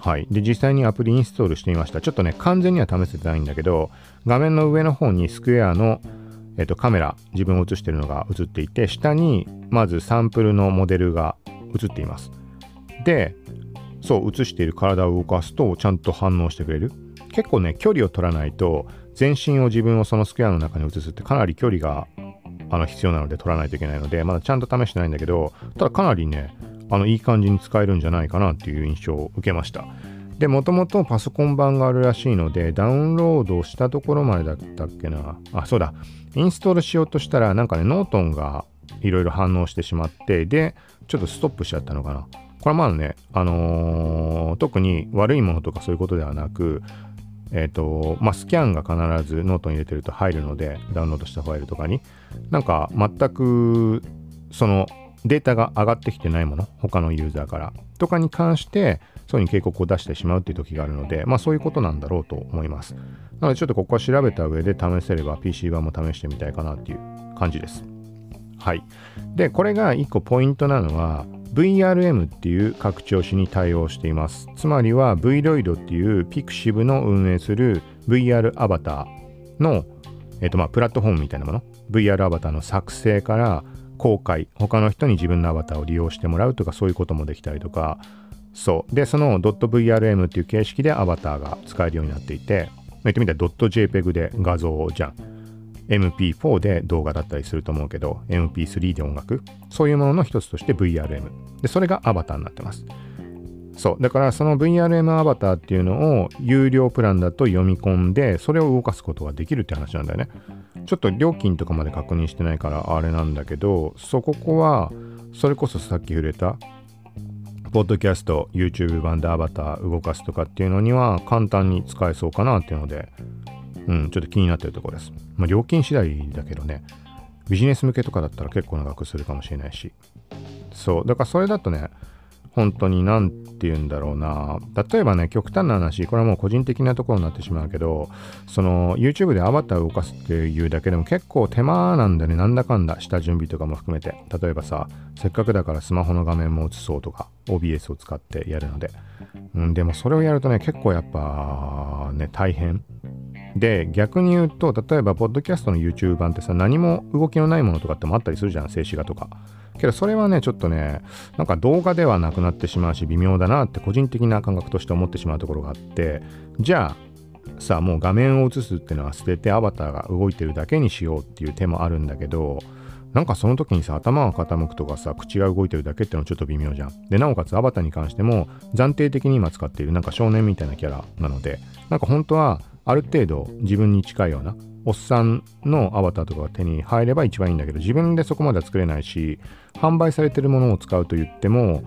はい。で、実際にアプリインストールしてみました。ちょっとね、完全には試せてないんだけど、画面の上の方にスクエアの、えっと、カメラ、自分を映してるのが映っていて、下にまずサンプルのモデルが映っています。で、そう、映している体を動かすと、ちゃんと反応してくれる。結構ね、距離を取らないと、全身を自分をそのスクエアの中に映すってかなり距離があの必要なので取らないといけないので、まだちゃんと試してないんだけど、ただかなりね、あのいい感じに使えるんじゃないかなっていう印象を受けました。で、もともとパソコン版があるらしいので、ダウンロードしたところまでだったっけな。あ、そうだ。インストールしようとしたら、なんかね、ノートンがいろいろ反応してしまって、で、ちょっとストップしちゃったのかな。これまだね、あのー、特に悪いものとかそういうことではなく、えっ、ー、と、まあ、スキャンが必ずノートン入れてると入るので、ダウンロードしたファイルとかに、なんか全く、そのデータが上がってきてないもの、他のユーザーからとかに関して、そういうに警告を出してしまうっていう時があるので、まあそういうことなんだろうと思います。なのでちょっとここは調べた上で試せれば PC 版も試してみたいかなっていう感じです。はい。で、これが一個ポイントなのは、VRM っていう拡張子に対応しています。つまりは Vroid っていう Pixiv の運営する VR アバターの、えっとまあ、プラットフォームみたいなもの、VR アバターの作成から公開、他の人に自分のアバターを利用してもらうとかそういうこともできたりとか、そう。で、その .vrm っていう形式でアバターが使えるようになっていて、言ってみたら .jpeg で画像じゃん。MP4 で動画だったりすると思うけど、MP3 で音楽、そういうものの一つとして VRM。で、それがアバターになってます。そう。だからその VRM アバターっていうのを有料プランだと読み込んで、それを動かすことができるって話なんだよね。ちょっと料金とかまで確認してないからあれなんだけど、そここは、それこそさっき触れた、ポッドキャスト、YouTube 版でアバター動かすとかっていうのには簡単に使えそうかなっていうので、うん、ちょっと気になってるところです。まあ、料金次第だけどね、ビジネス向けとかだったら結構長くするかもしれないし。そう。だからそれだとね、本当に何て言うんだろうな。例えばね、極端な話、これはもう個人的なところになってしまうけど、その YouTube でアバターを動かすっていうだけでも結構手間なんだね。なんだかんだ下準備とかも含めて。例えばさ、せっかくだからスマホの画面も映そうとか、OBS を使ってやるので。うん、でもそれをやるとね、結構やっぱね、大変。で、逆に言うと、例えば、ポッドキャストの YouTube 版ってさ、何も動きのないものとかってもあったりするじゃん、静止画とか。けど、それはね、ちょっとね、なんか動画ではなくなってしまうし、微妙だなって個人的な感覚として思ってしまうところがあって、じゃあ、さあ、もう画面を映すっていうのは捨ててアバターが動いてるだけにしようっていう手もあるんだけど、なんかその時にさ、頭が傾くとかさ、口が動いてるだけってのはちょっと微妙じゃん。で、なおかつアバターに関しても、暫定的に今使っているなんか少年みたいなキャラなので、なんか本当はある程度自分に近いようなおっさんのアバターとかが手に入れば一番いいんだけど自分でそこまでは作れないし販売されてるものを使うと言っても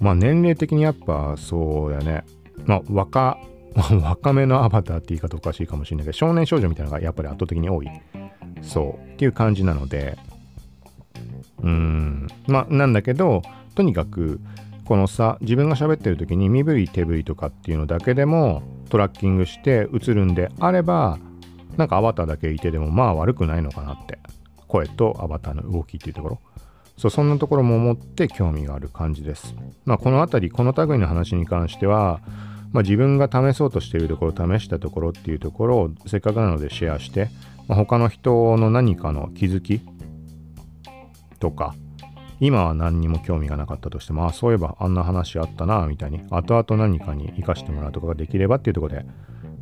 まあ年齢的にやっぱそうだよね。まあ若 若めのアバターって言い方おかしいかもしれないけど少年少女みたいなのがやっぱり圧倒的に多い。そうっていう感じなので。うーん。まあなんだけどとにかくこのさ自分が喋ってる時に身振り手振りとかっていうのだけでもトラッキングして映るんであれば、なんかアバターだけいてでもまあ悪くないのかなって。声とアバターの動きっていうところ。そう、そんなところも思って興味がある感じです。まあこのあたり、この類の話に関しては、まあ、自分が試そうとしているところ、試したところっていうところをせっかくなのでシェアして、まあ、他の人の何かの気づきとか、今は何にも興味がなかったとしても、あ、そういえばあんな話あったな、みたいに、後々何かに活かしてもらうとかができればっていうところで、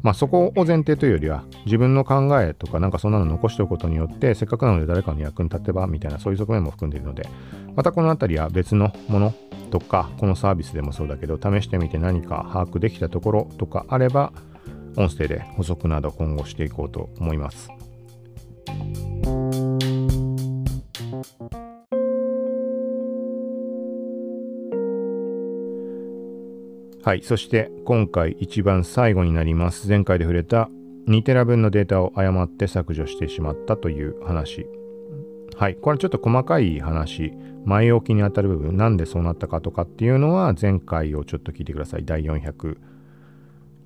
まあそこを前提というよりは、自分の考えとかなんかそんなの残しておくことによって、せっかくなので誰かの役に立てば、みたいなそういう側面も含んでいるので、またこの辺りは別のものとか、このサービスでもそうだけど、試してみて何か把握できたところとかあれば、音声で補足など今後していこうと思います。はい。そして今回一番最後になります。前回で触れた2テラ分のデータを誤って削除してしまったという話。はい。これちょっと細かい話。前置きにあたる部分。なんでそうなったかとかっていうのは前回をちょっと聞いてください。第400。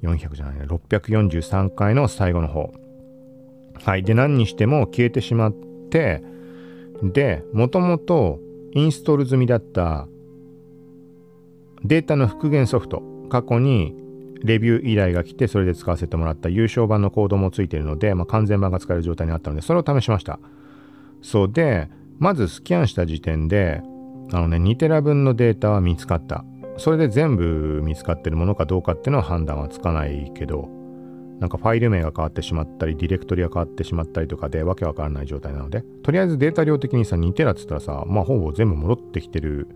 400じゃないね。643回の最後の方。はい。で、何にしても消えてしまって、で、もともとインストール済みだったデータの復元ソフト、過去にレビュー依頼が来て、それで使わせてもらった優勝版のコードもついているので、まあ、完全版が使える状態にあったので、それを試しました。そうで、まずスキャンした時点で、あのね、2テラ分のデータは見つかった。それで全部見つかってるものかどうかっていうのは判断はつかないけど、なんかファイル名が変わってしまったり、ディレクトリが変わってしまったりとかでわけわからない状態なので、とりあえずデータ量的にさ、2テラっつったらさ、まあほぼ全部戻ってきてる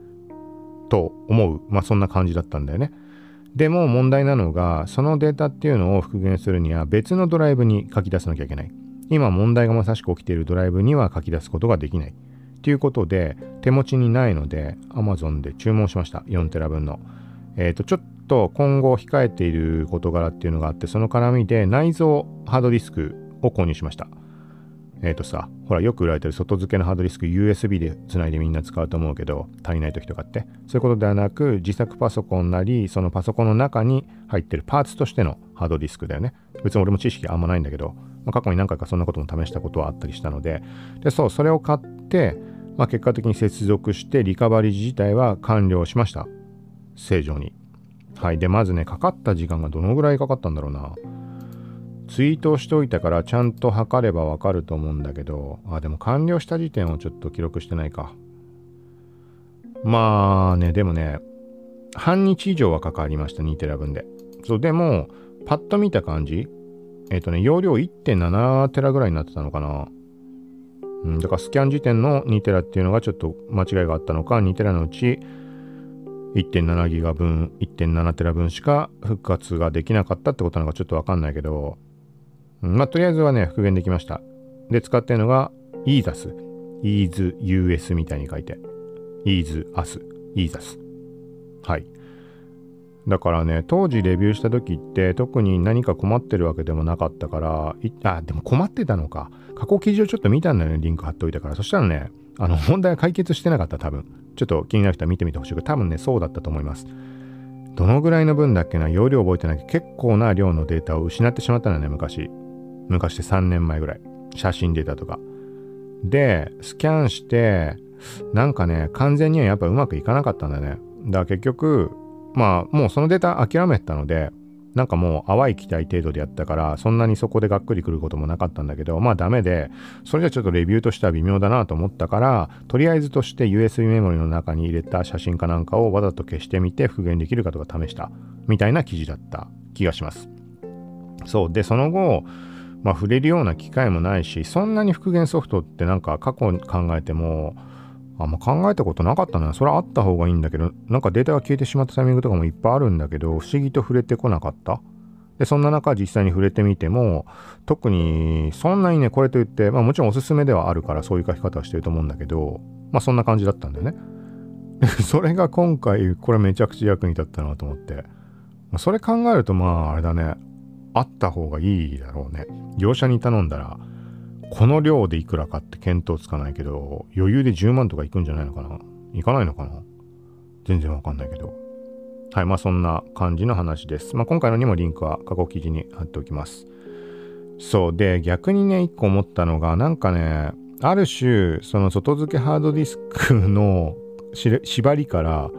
と思う。まあそんな感じだったんだよね。でも問題なのが、そのデータっていうのを復元するには別のドライブに書き出さなきゃいけない。今問題がまさしく起きているドライブには書き出すことができない。ということで、手持ちにないので、Amazon で注文しました。4テラ分の。えっ、ー、と、ちょっと今後控えている事柄っていうのがあって、その絡みで内蔵ハードディスクを購入しました。えっ、ー、とさ、ほら、よく売られてる外付けのハードディスク USB でつないでみんな使うと思うけど、足りない時とかって。そういうことではなく、自作パソコンなり、そのパソコンの中に入ってるパーツとしてのハードディスクだよね。別に俺も知識あんまないんだけど、まあ、過去に何回かそんなことも試したことはあったりしたので、で、そう、それを買って、まあ、結果的に接続してリカバリー自体は完了しました。正常に。はい。で、まずね、かかった時間がどのぐらいかかったんだろうな。ツイートをしておいたからちゃんと測ればわかると思うんだけど、あ、でも完了した時点をちょっと記録してないか。まあね、でもね、半日以上はかかりました、2テラ分で。そう、でも、パッと見た感じ、えっ、ー、とね、容量1.7テラぐらいになってたのかな。うん、だからスキャン時点の2テラっていうのがちょっと間違いがあったのか、2テラのうち1.7ギガ分、1.7テラ分しか復活ができなかったってことなのかちょっとわかんないけど、まあ、とりあえずはね、復元できました。で、使ってるのが EASUS。EASUS みたいに書いて。EASUS。EASUS。はい。だからね、当時レビューした時って特に何か困ってるわけでもなかったから、あ、でも困ってたのか。加工記事をちょっと見たんだよね、リンク貼っておいたから。そしたらね、あの、問題は解決してなかった、多分。ちょっと気になる人は見てみてほしいけど、多分ね、そうだったと思います。どのぐらいの分だっけな、容量覚えてないけど、結構な量のデータを失ってしまったんだね、昔。昔って3年前ぐらい。写真データとか。で、スキャンして、なんかね、完全にはやっぱうまくいかなかったんだよね。だから結局、まあ、もうそのデータ諦めたので、なんかもう淡い期待程度でやったから、そんなにそこでがっくりくることもなかったんだけど、まあダメで、それじゃちょっとレビューとしては微妙だなと思ったから、とりあえずとして USB メモリの中に入れた写真かなんかをわざと消してみて復元できるかとか試した、みたいな記事だった気がします。そう。で、その後、まあ、触れるような機会もないし、そんなに復元ソフトってなんか過去考えても、あんま考えたことなかったな。それはあった方がいいんだけど、なんかデータが消えてしまったタイミングとかもいっぱいあるんだけど、不思議と触れてこなかった。で、そんな中実際に触れてみても、特にそんなにね、これといって、まあもちろんおすすめではあるからそういう書き方はしてると思うんだけど、まあそんな感じだったんだよね。それが今回、これめちゃくちゃ役に立ったなと思って。それ考えるとまああれだね。あった方がいいだろうね。業者に頼んだら、この量でいくらかって見当つかないけど、余裕で10万とかいくんじゃないのかな？いかないのかな？全然わかんないけど。はい、まあそんな感じの話です。まあ今回のにもリンクは過去記事に貼っておきます。そうで、逆にね、一個思ったのが、なんかね、ある種、その外付けハードディスクの縛りから、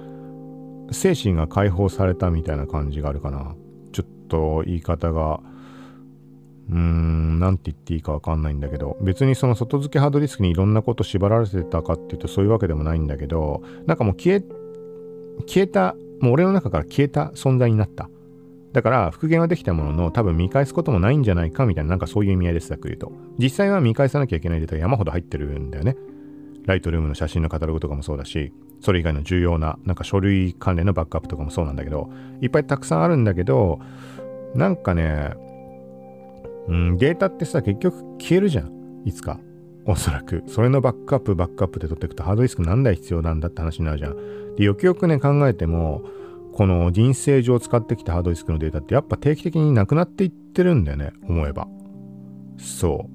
精神が解放されたみたいな感じがあるかな。と言い方がうーん、なんて言っていいかわかんないんだけど、別にその外付けハードディスクにいろんなこと縛られてたかっていうとそういうわけでもないんだけど、なんかもう消え、消えた、もう俺の中から消えた存在になった。だから復元はできたものの多分見返すこともないんじゃないかみたいななんかそういう意味合いですざっくり言うと。実際は見返さなきゃいけないデータが山ほど入ってるんだよね。ライトルームの写真のカタログとかもそうだし、それ以外の重要ななんか書類関連のバックアップとかもそうなんだけど、いっぱいたくさんあるんだけど、なんかね、うん、データってさ、結局消えるじゃん。いつか。おそらく。それのバックアップ、バックアップで取っていくとハードディスク何台必要なんだって話になるじゃん。で、よくよくね、考えても、この人生上使ってきたハードディスクのデータってやっぱ定期的になくなっていってるんだよね、思えば。そ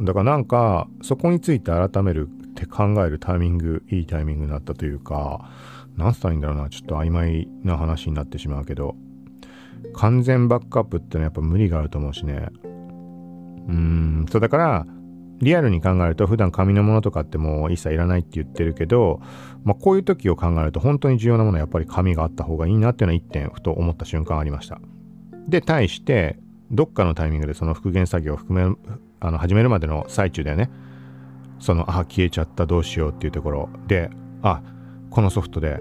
う。だからなんか、そこについて改めるって考えるタイミング、いいタイミングになったというか、なんつったらいいんだろうな、ちょっと曖昧な話になってしまうけど、完全バックアップってのはやっぱ無理があると思うしね、うん、そうだから、リアルに考えると普段紙のものとかってもう一切いらないって言ってるけど、まあ、こういう時を考えると本当に重要なものはやっぱり紙があった方がいいなっていうのは一点ふと思った瞬間ありました。で、対して、どっかのタイミングでその復元作業を含め、あの、始めるまでの最中だよね。その、あ、消えちゃったどうしようっていうところで、あ、このソフトで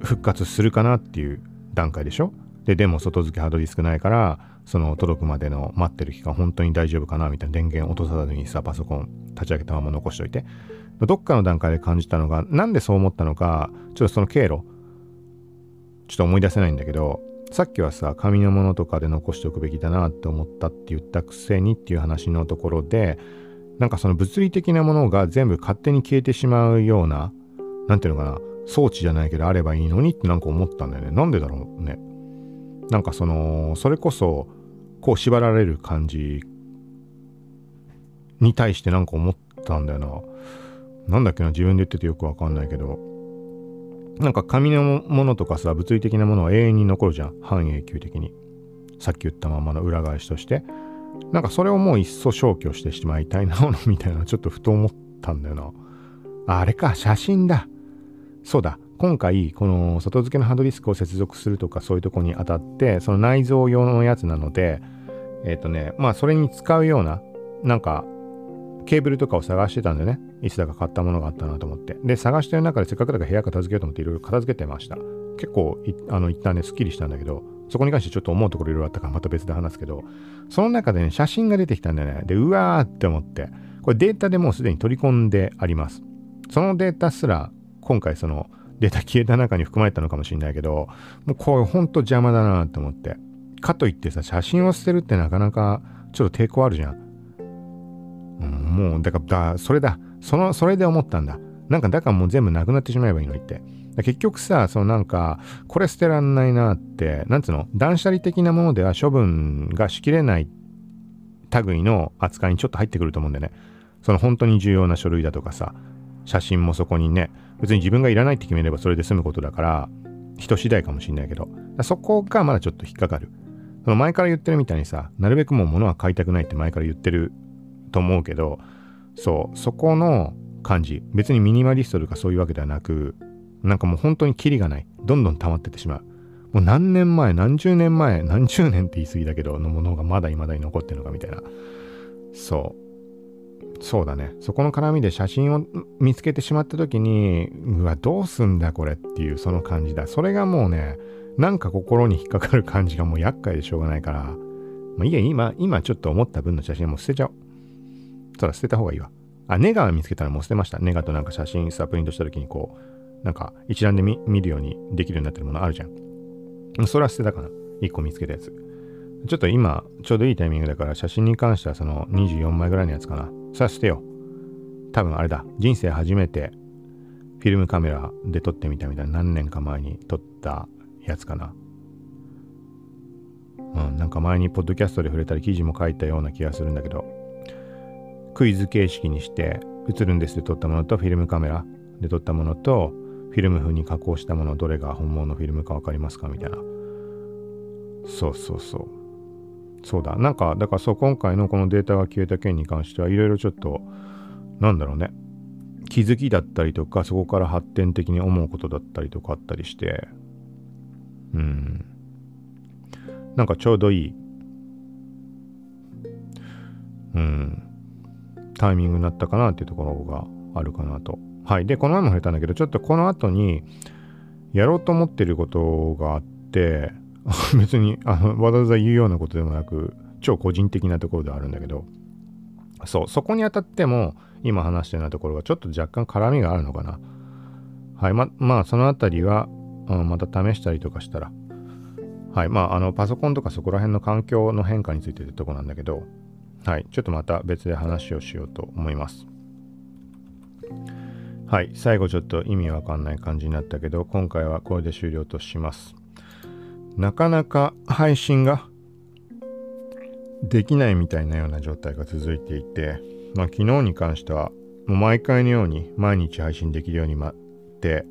復活するかなっていう段階でしょで、でも外付けハードディスクないから、その届くまでの待ってる期間本当に大丈夫かなみたいな電源落とさずにさパソコン立ち上げたまま残しといて。どっかの段階で感じたのがなんでそう思ったのかちょっとその経路ちょっと思い出せないんだけどさっきはさ紙のものとかで残しておくべきだなって思ったって言ったくせにっていう話のところでなんかその物理的なものが全部勝手に消えてしまうような何ていうのかな装置じゃないけどあればいいのにってなんか思ったんだよね。なんでだろうね。なんかそのそれこそこう縛られる感じに対してなんか思ったんだよな。なんだっけな、自分で言っててよくわかんないけど、なんか紙のものとかさ、物理的なものは永遠に残るじゃん。半永久的に。さっき言ったままの裏返しとして。なんかそれをもういっそ消去してしまいたいなもの みたいなちょっとふと思ったんだよな。あれか、写真だ。そうだ。今回、この外付けのハードディスクを接続するとかそういうとこにあたって、その内蔵用のやつなので、えっ、ー、とね、まあそれに使うような、なんか、ケーブルとかを探してたんでね、いつだか買ったものがあったなと思って。で、探してる中でせっかくだから部屋片付けようと思っていろいろ片付けてました。結構あの、一旦ね、スッキリしたんだけど、そこに関してちょっと思うところいろいろあったからまた別で話すけど、その中でね、写真が出てきたんだよね。で、うわーって思って、これデータでもうすでに取り込んであります。そのデータすら、今回そのデータ消えた中に含まれたのかもしれないけど、もうこれほんと邪魔だなと思って。かといってさ、写真を捨てるってなかなかちょっと抵抗あるじゃん。うん、もう、だから、だそれだ。その、それで思ったんだ。なんか、だからもう全部なくなってしまえばいいのにって。結局さ、そのなんか、これ捨てらんないなって、なんつうの？断捨離的なものでは処分がしきれない類の扱いにちょっと入ってくると思うんだよね。その本当に重要な書類だとかさ、写真もそこにね、別に自分がいらないって決めればそれで済むことだから、人次第かもしんないけど、そこがまだちょっと引っかかる。その前から言ってるみたいにさ、なるべくもう物は買いたくないって前から言ってると思うけど、そう、そこの感じ、別にミニマリストとかそういうわけではなく、なんかもう本当にキリがない。どんどん溜まってってしまう。もう何年前、何十年前、何十年って言い過ぎだけど、のものがまだ未だに残ってるのかみたいな。そう。そうだね。そこの絡みで写真を見つけてしまった時に、うわ、どうすんだこれっていうその感じだ。それがもうね、なんか心に引っかかる感じがもう厄介でしょうがないから、まあ、いいや、今、今ちょっと思った分の写真も捨てちゃおう。そら捨てた方がいいわ。あ、ネガ見つけたらもう捨てました。ネガとなんか写真さ、プリントした時にこう、なんか一覧で見るようにできるようになってるものあるじゃん。それは捨てたかな。1個見つけたやつ。ちょっと今、ちょうどいいタイミングだから写真に関してはその24枚ぐらいのやつかな。さあ捨てよ。多分あれだ。人生初めてフィルムカメラで撮ってみたみたいな何年か前に撮ったやつかな。うん、なんか前にポッドキャストで触れたり記事も書いたような気がするんだけど、クイズ形式にして映るんですで撮ったものとフィルムカメラで撮ったものとフィルム風に加工したものどれが本物のフィルムか分かりますかみたいな。そうそうそう。そうだ。なんか、だからそう、今回のこのデータが消えた件に関してはいろいろちょっと、なんだろうね。気づきだったりとか、そこから発展的に思うことだったりとかあったりして、うん。なんかちょうどいいうん、タイミングになったかなっていうところがあるかなと。はい。で、この前も触れたんだけど、ちょっとこの後に、やろうと思ってることがあって、別にあのわざわざ言うようなことでもなく、超個人的なところではあるんだけど、そう、そこにあたっても、今話したようなところがちょっと若干絡みがあるのかな。はい。ま、まあ、そのあたりは、うん、また試したりとかしたら、はい。まあ、あの、パソコンとかそこら辺の環境の変化についてってとこなんだけど、はい。ちょっとまた別で話をしようと思います。はい。最後ちょっと意味わかんない感じになったけど、今回はこれで終了とします。なかなか配信ができないみたいなような状態が続いていて、まあ、昨日に関しては、もう毎回のように毎日配信できるようになって、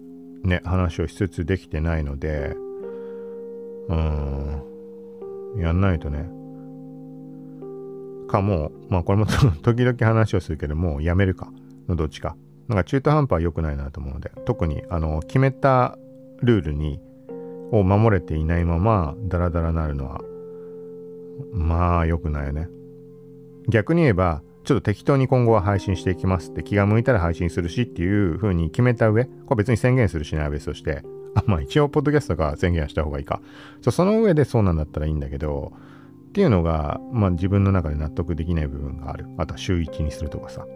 ね、話をしつつできてないので、うーん、やんないとね。かもまあこれも 時々話をするけど、もうやめるかのどっちか。なんか中途半端は良くないなと思うので、特にあの決めたルールにを守れていないままダラダラなるのはまあ良くないよね。逆に言えばちょっと適当に今後は配信していきますって気が向いたら配信するしっていう風に決めた上、これ別に宣言するしないは別として、あ、まあ一応ポッドキャストが宣言はした方がいいか。そその上でそうなんだったらいいんだけど、っていうのが、まあ自分の中で納得できない部分がある。あとは週1にするとかさ。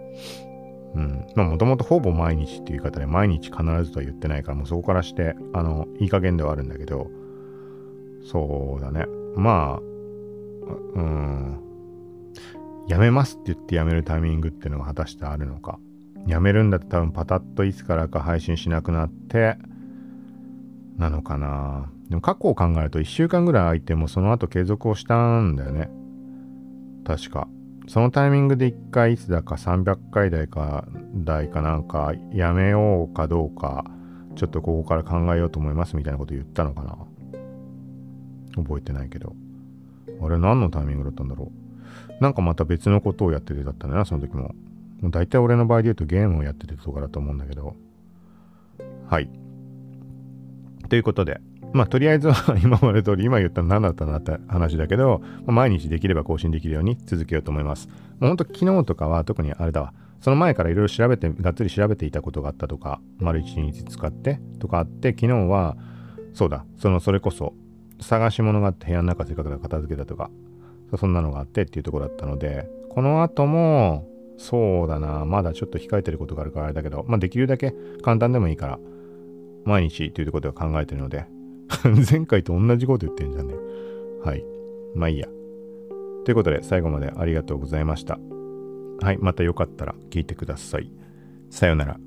うん。まあもともとほぼ毎日っていう言い方で毎日必ずとは言ってないから、もうそこからして、あの、いい加減ではあるんだけど、そうだね。まあ、うん。やめますって言ってやめるタイミングっていうのが果たしてあるのか。やめるんだって多分パタッといつからか配信しなくなって、なのかな。でも過去を考えると1週間ぐらい空いてもその後継続をしたんだよね。確か。そのタイミングで1回いつだか300回台か台かなんかやめようかどうかちょっとここから考えようと思いますみたいなこと言ったのかな。覚えてないけど。あれ何のタイミングだったんだろう。なんかまた別のことをやっててだったんだな、その時も。もう大体俺の場合で言うとゲームをやっててとかだと思うんだけど。はい。ということで、まあとりあえずは今まで通り今言ったの何だったなって話だけど、毎日できれば更新できるように続けようと思います。もうほんと昨日とかは特にあれだわ。その前からいろいろ調べて、がっつり調べていたことがあったとか、丸一日使ってとかあって、昨日は、そうだ、そのそれこそ探し物があって部屋の中せっかくだ片付けたとか、そんなのがあってっていうところだったので、この後も、そうだな、まだちょっと控えてることがあるからあれだけど、まあできるだけ簡単でもいいから、毎日っていうことを考えてるので、前回と同じこと言ってんじゃんね。はい。まあいいや。ということで、最後までありがとうございました。はい。またよかったら聞いてください。さようなら。